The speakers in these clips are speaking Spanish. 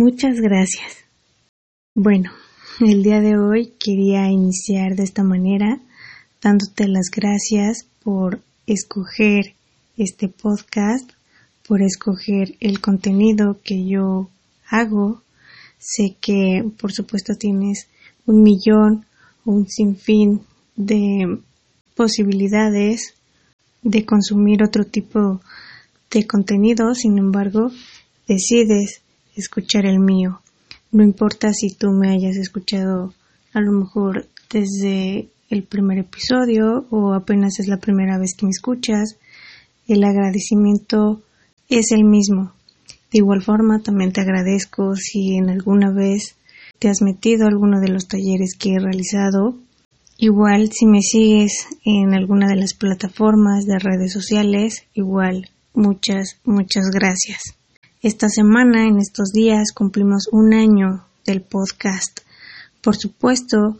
Muchas gracias. Bueno, el día de hoy quería iniciar de esta manera dándote las gracias por escoger este podcast, por escoger el contenido que yo hago. Sé que por supuesto tienes un millón o un sinfín de posibilidades de consumir otro tipo de contenido, sin embargo, decides escuchar el mío. No importa si tú me hayas escuchado a lo mejor desde el primer episodio o apenas es la primera vez que me escuchas, el agradecimiento es el mismo. De igual forma, también te agradezco si en alguna vez te has metido a alguno de los talleres que he realizado. Igual si me sigues en alguna de las plataformas de redes sociales, igual muchas, muchas gracias. Esta semana, en estos días, cumplimos un año del podcast. Por supuesto,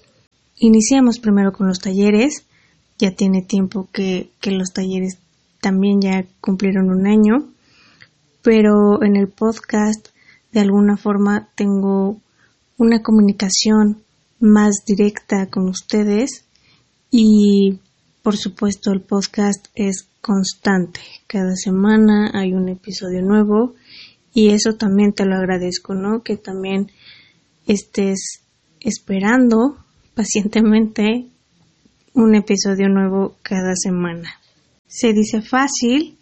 iniciamos primero con los talleres. Ya tiene tiempo que, los talleres también ya cumplieron un año. Pero en el podcast, de alguna forma, tengo una comunicación más directa con ustedes y por supuesto el podcast es constante. Cada semana hay un episodio nuevo y eso también te lo agradezco, ¿no? Que también estés esperando pacientemente un episodio nuevo cada semana. Se dice fácil,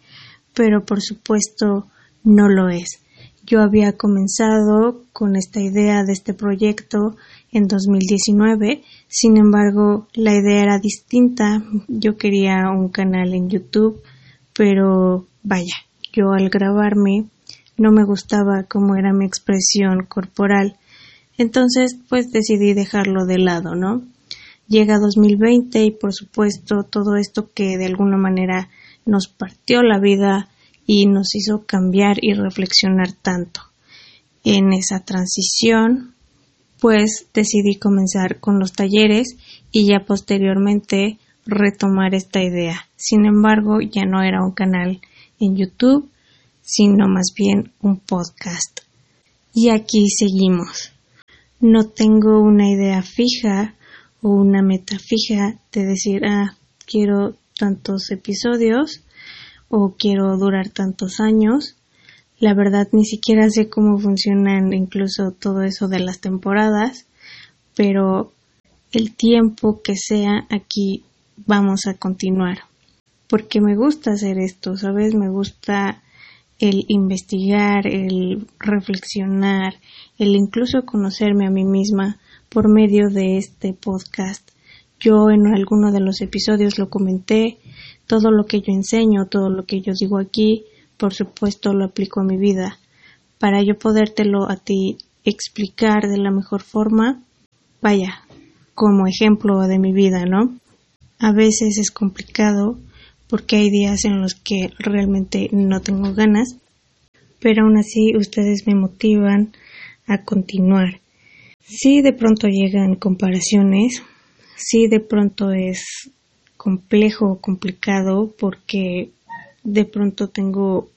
pero por supuesto no lo es. Yo había comenzado con esta idea de este proyecto en 2019, sin embargo la idea era distinta. Yo quería un canal en YouTube, pero vaya, yo al grabarme no me gustaba cómo era mi expresión corporal. Entonces, pues decidí dejarlo de lado, ¿no? Llega 2020 y por supuesto todo esto que de alguna manera nos partió la vida y nos hizo cambiar y reflexionar tanto. En esa transición, pues decidí comenzar con los talleres y ya posteriormente retomar esta idea. Sin embargo, ya no era un canal en YouTube, sino más bien un podcast. Y aquí seguimos. No tengo una idea fija o una meta fija de decir, ah, quiero tantos episodios o quiero durar tantos años. La verdad ni siquiera sé cómo funcionan incluso todo eso de las temporadas, pero el tiempo que sea aquí vamos a continuar. Porque me gusta hacer esto, ¿sabes? Me gusta el investigar, el reflexionar, el incluso conocerme a mí misma por medio de este podcast. Yo en alguno de los episodios lo comenté, todo lo que yo enseño, todo lo que yo digo aquí, por supuesto lo aplico a mi vida. Para yo podértelo a ti explicar de la mejor forma, vaya, como ejemplo de mi vida, ¿no? A veces es complicado porque hay días en los que realmente no tengo ganas, pero aún así ustedes me motivan a continuar. Si de pronto llegan comparaciones, si de pronto es complejo o complicado porque de pronto tengo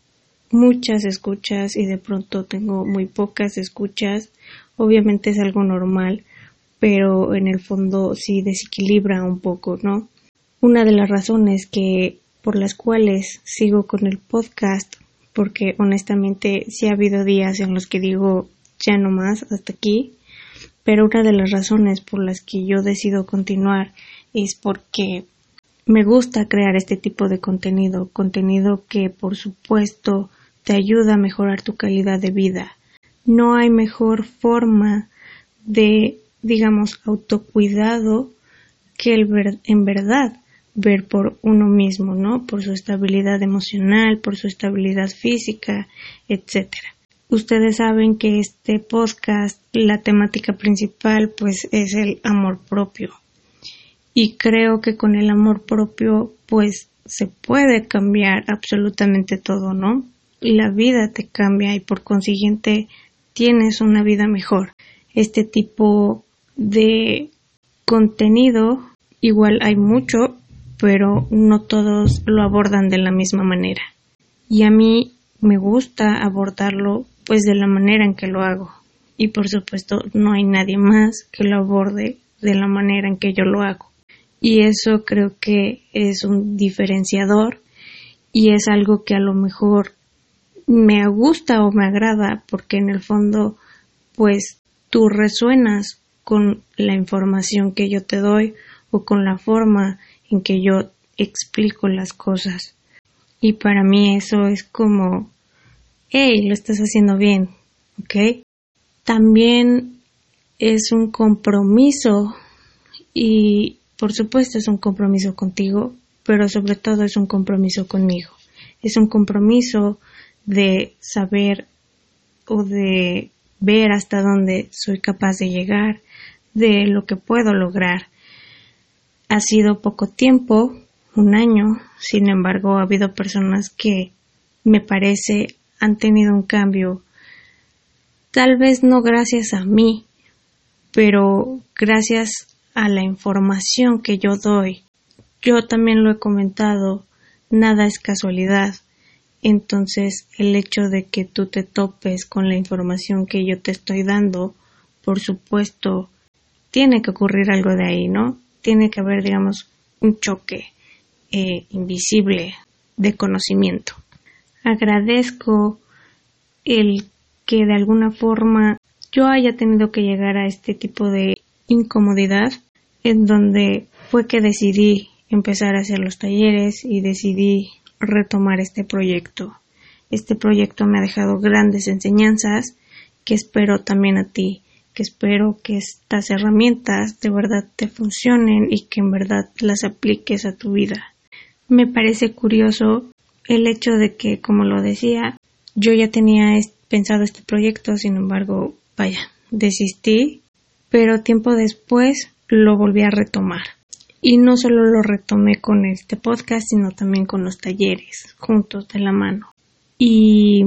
muchas escuchas y de pronto tengo muy pocas escuchas. Obviamente es algo normal, pero en el fondo sí desequilibra un poco, ¿no? Una de las razones que por las cuales sigo con el podcast, porque honestamente sí ha habido días en los que digo ya no más hasta aquí, pero una de las razones por las que yo decido continuar es porque me gusta crear este tipo de contenido, contenido que por supuesto te ayuda a mejorar tu calidad de vida. No hay mejor forma de, digamos, autocuidado que el ver, en verdad ver por uno mismo, ¿no? Por su estabilidad emocional, por su estabilidad física, etcétera. Ustedes saben que este podcast, la temática principal, pues es el amor propio y creo que con el amor propio pues se puede cambiar absolutamente todo, ¿no? La vida te cambia y por consiguiente tienes una vida mejor. Este tipo de contenido igual hay mucho, pero no todos lo abordan de la misma manera. Y a mí me gusta abordarlo pues de la manera en que lo hago, y por supuesto no hay nadie más que lo aborde de la manera en que yo lo hago. Y eso creo que es un diferenciador y es algo que a lo mejor me gusta o me agrada porque en el fondo pues tú resuenas con la información que yo te doy o con la forma en que yo explico las cosas. Y para mí eso es como, hey, lo estás haciendo bien, ¿ok? También es un compromiso y por supuesto es un compromiso contigo, pero sobre todo es un compromiso conmigo. Es un compromiso de saber o de ver hasta dónde soy capaz de llegar, de lo que puedo lograr. Ha sido poco tiempo, un año, sin embargo ha habido personas que me parece han tenido un cambio, tal vez no gracias a mí, pero gracias a la información que yo doy. Yo también lo he comentado, nada es casualidad. Entonces, el hecho de que tú te topes con la información que yo te estoy dando, por supuesto, tiene que ocurrir algo de ahí, ¿no? Tiene que haber, digamos, un choque eh, invisible de conocimiento. Agradezco el que de alguna forma yo haya tenido que llegar a este tipo de incomodidad en donde fue que decidí empezar a hacer los talleres y decidí retomar este proyecto. Este proyecto me ha dejado grandes enseñanzas que espero también a ti, que espero que estas herramientas de verdad te funcionen y que en verdad las apliques a tu vida. Me parece curioso el hecho de que, como lo decía, yo ya tenía pensado este proyecto, sin embargo, vaya, desistí, pero tiempo después lo volví a retomar. Y no solo lo retomé con este podcast, sino también con los talleres, juntos de la mano. Y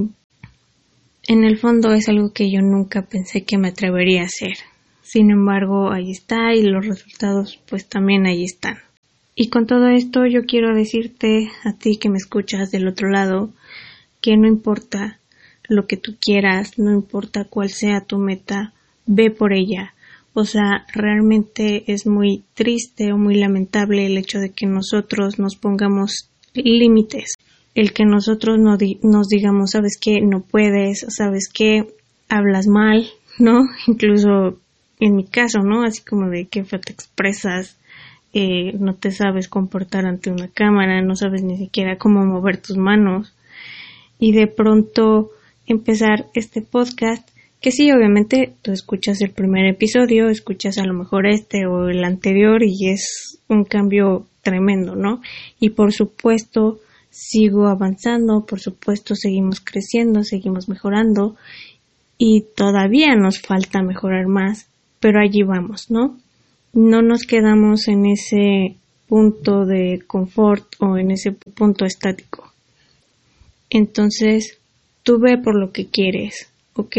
en el fondo es algo que yo nunca pensé que me atrevería a hacer. Sin embargo, ahí está y los resultados pues también ahí están. Y con todo esto yo quiero decirte a ti que me escuchas del otro lado que no importa lo que tú quieras, no importa cuál sea tu meta, ve por ella, o sea, realmente es muy triste o muy lamentable el hecho de que nosotros nos pongamos límites. El que nosotros no nos digamos, sabes qué, no puedes, sabes qué, hablas mal, ¿no? Incluso en mi caso, ¿no? Así como de que te expresas, eh, no te sabes comportar ante una cámara, no sabes ni siquiera cómo mover tus manos. Y de pronto empezar este podcast que sí, obviamente tú escuchas el primer episodio, escuchas a lo mejor este o el anterior y es un cambio tremendo, ¿no? Y por supuesto sigo avanzando, por supuesto seguimos creciendo, seguimos mejorando y todavía nos falta mejorar más, pero allí vamos, ¿no? No nos quedamos en ese punto de confort o en ese punto estático. Entonces, tú ve por lo que quieres, ¿ok?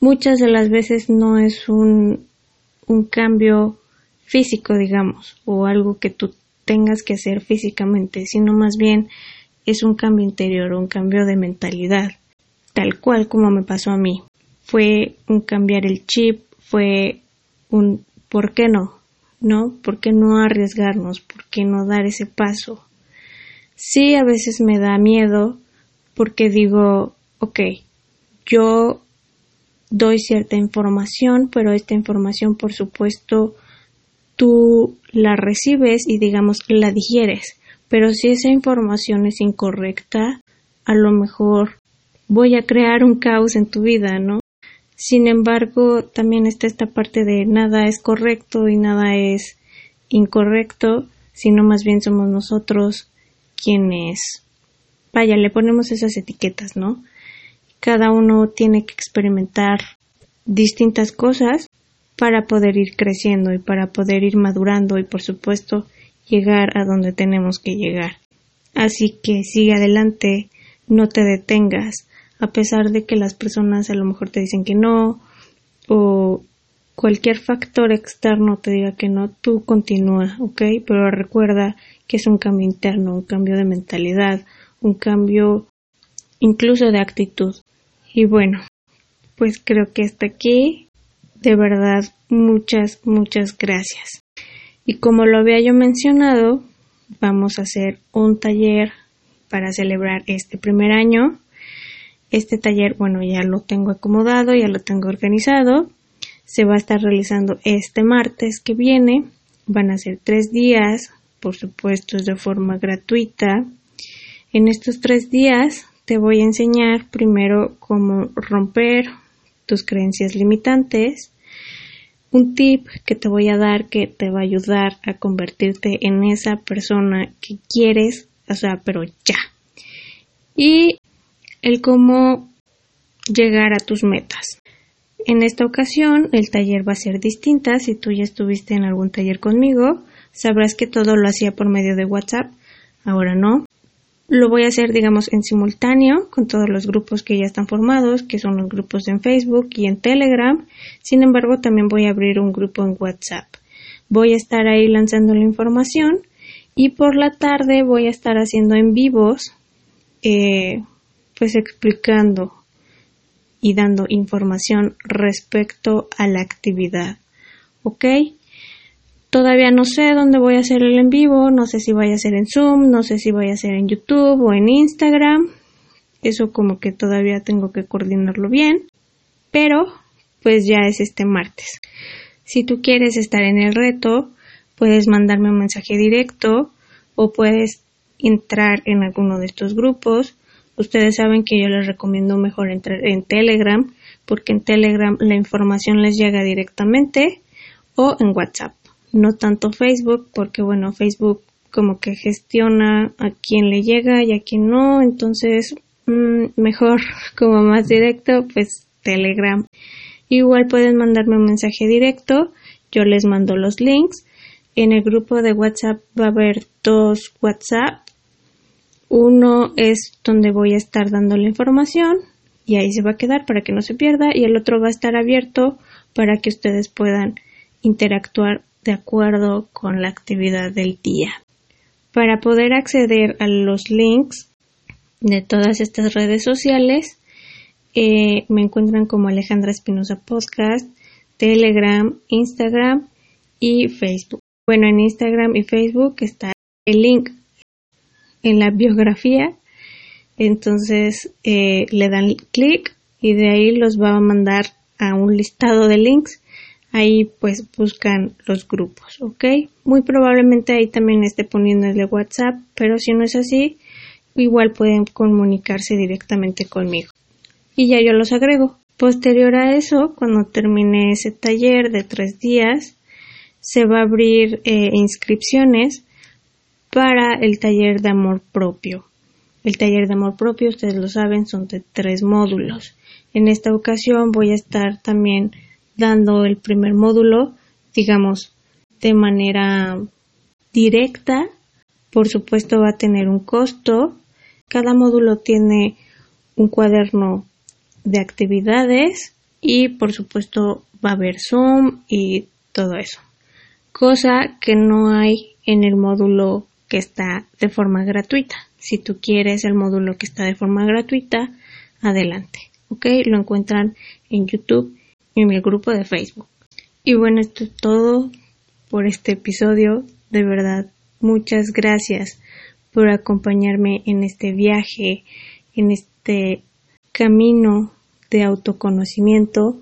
Muchas de las veces no es un, un cambio físico, digamos, o algo que tú tengas que hacer físicamente, sino más bien es un cambio interior, un cambio de mentalidad, tal cual como me pasó a mí. Fue un cambiar el chip, fue un ¿por qué no? ¿No? ¿Por qué no arriesgarnos? ¿Por qué no dar ese paso? Sí, a veces me da miedo porque digo, ok, yo doy cierta información, pero esta información, por supuesto, tú la recibes y digamos la digieres. Pero si esa información es incorrecta, a lo mejor voy a crear un caos en tu vida, ¿no? Sin embargo, también está esta parte de nada es correcto y nada es incorrecto, sino más bien somos nosotros quienes, vaya, le ponemos esas etiquetas, ¿no? Cada uno tiene que experimentar distintas cosas para poder ir creciendo y para poder ir madurando y por supuesto llegar a donde tenemos que llegar. Así que sigue adelante, no te detengas, a pesar de que las personas a lo mejor te dicen que no o cualquier factor externo te diga que no, tú continúa, ¿ok? Pero recuerda que es un cambio interno, un cambio de mentalidad, un cambio incluso de actitud. Y bueno, pues creo que hasta aquí. De verdad, muchas, muchas gracias. Y como lo había yo mencionado, vamos a hacer un taller para celebrar este primer año. Este taller, bueno, ya lo tengo acomodado, ya lo tengo organizado. Se va a estar realizando este martes que viene. Van a ser tres días, por supuesto, de forma gratuita. En estos tres días te voy a enseñar primero cómo romper tus creencias limitantes, un tip que te voy a dar que te va a ayudar a convertirte en esa persona que quieres, o sea, pero ya. Y el cómo llegar a tus metas. En esta ocasión el taller va a ser distinta. Si tú ya estuviste en algún taller conmigo, sabrás que todo lo hacía por medio de WhatsApp. Ahora no. Lo voy a hacer, digamos, en simultáneo con todos los grupos que ya están formados, que son los grupos en Facebook y en Telegram. Sin embargo, también voy a abrir un grupo en WhatsApp. Voy a estar ahí lanzando la información y por la tarde voy a estar haciendo en vivos, eh, pues explicando y dando información respecto a la actividad. ¿Ok? Todavía no sé dónde voy a hacer el en vivo, no sé si vaya a ser en Zoom, no sé si vaya a ser en YouTube o en Instagram. Eso como que todavía tengo que coordinarlo bien. Pero pues ya es este martes. Si tú quieres estar en el reto, puedes mandarme un mensaje directo o puedes entrar en alguno de estos grupos. Ustedes saben que yo les recomiendo mejor entrar en Telegram porque en Telegram la información les llega directamente o en WhatsApp no tanto Facebook, porque bueno, Facebook como que gestiona a quien le llega y a quien no, entonces mm, mejor como más directo, pues Telegram. Igual pueden mandarme un mensaje directo, yo les mando los links. En el grupo de WhatsApp va a haber dos WhatsApp. Uno es donde voy a estar dando la información y ahí se va a quedar para que no se pierda y el otro va a estar abierto para que ustedes puedan interactuar de acuerdo con la actividad del día. Para poder acceder a los links de todas estas redes sociales, eh, me encuentran como Alejandra Espinosa Podcast, Telegram, Instagram y Facebook. Bueno, en Instagram y Facebook está el link en la biografía, entonces eh, le dan clic y de ahí los va a mandar a un listado de links ahí pues buscan los grupos, ¿ok? Muy probablemente ahí también esté de WhatsApp, pero si no es así, igual pueden comunicarse directamente conmigo. Y ya yo los agrego. Posterior a eso, cuando termine ese taller de tres días, se va a abrir eh, inscripciones para el taller de amor propio. El taller de amor propio, ustedes lo saben, son de tres módulos. En esta ocasión voy a estar también dando el primer módulo, digamos, de manera directa. Por supuesto va a tener un costo. Cada módulo tiene un cuaderno de actividades y por supuesto va a haber Zoom y todo eso. Cosa que no hay en el módulo que está de forma gratuita. Si tú quieres el módulo que está de forma gratuita, adelante. ¿Ok? Lo encuentran en YouTube en mi grupo de Facebook. Y bueno, esto es todo por este episodio. De verdad, muchas gracias por acompañarme en este viaje, en este camino de autoconocimiento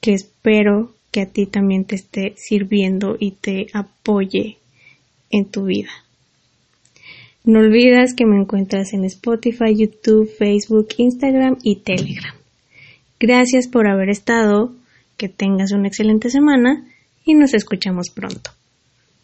que espero que a ti también te esté sirviendo y te apoye en tu vida. No olvides que me encuentras en Spotify, YouTube, Facebook, Instagram y Telegram. Gracias por haber estado, que tengas una excelente semana y nos escuchamos pronto.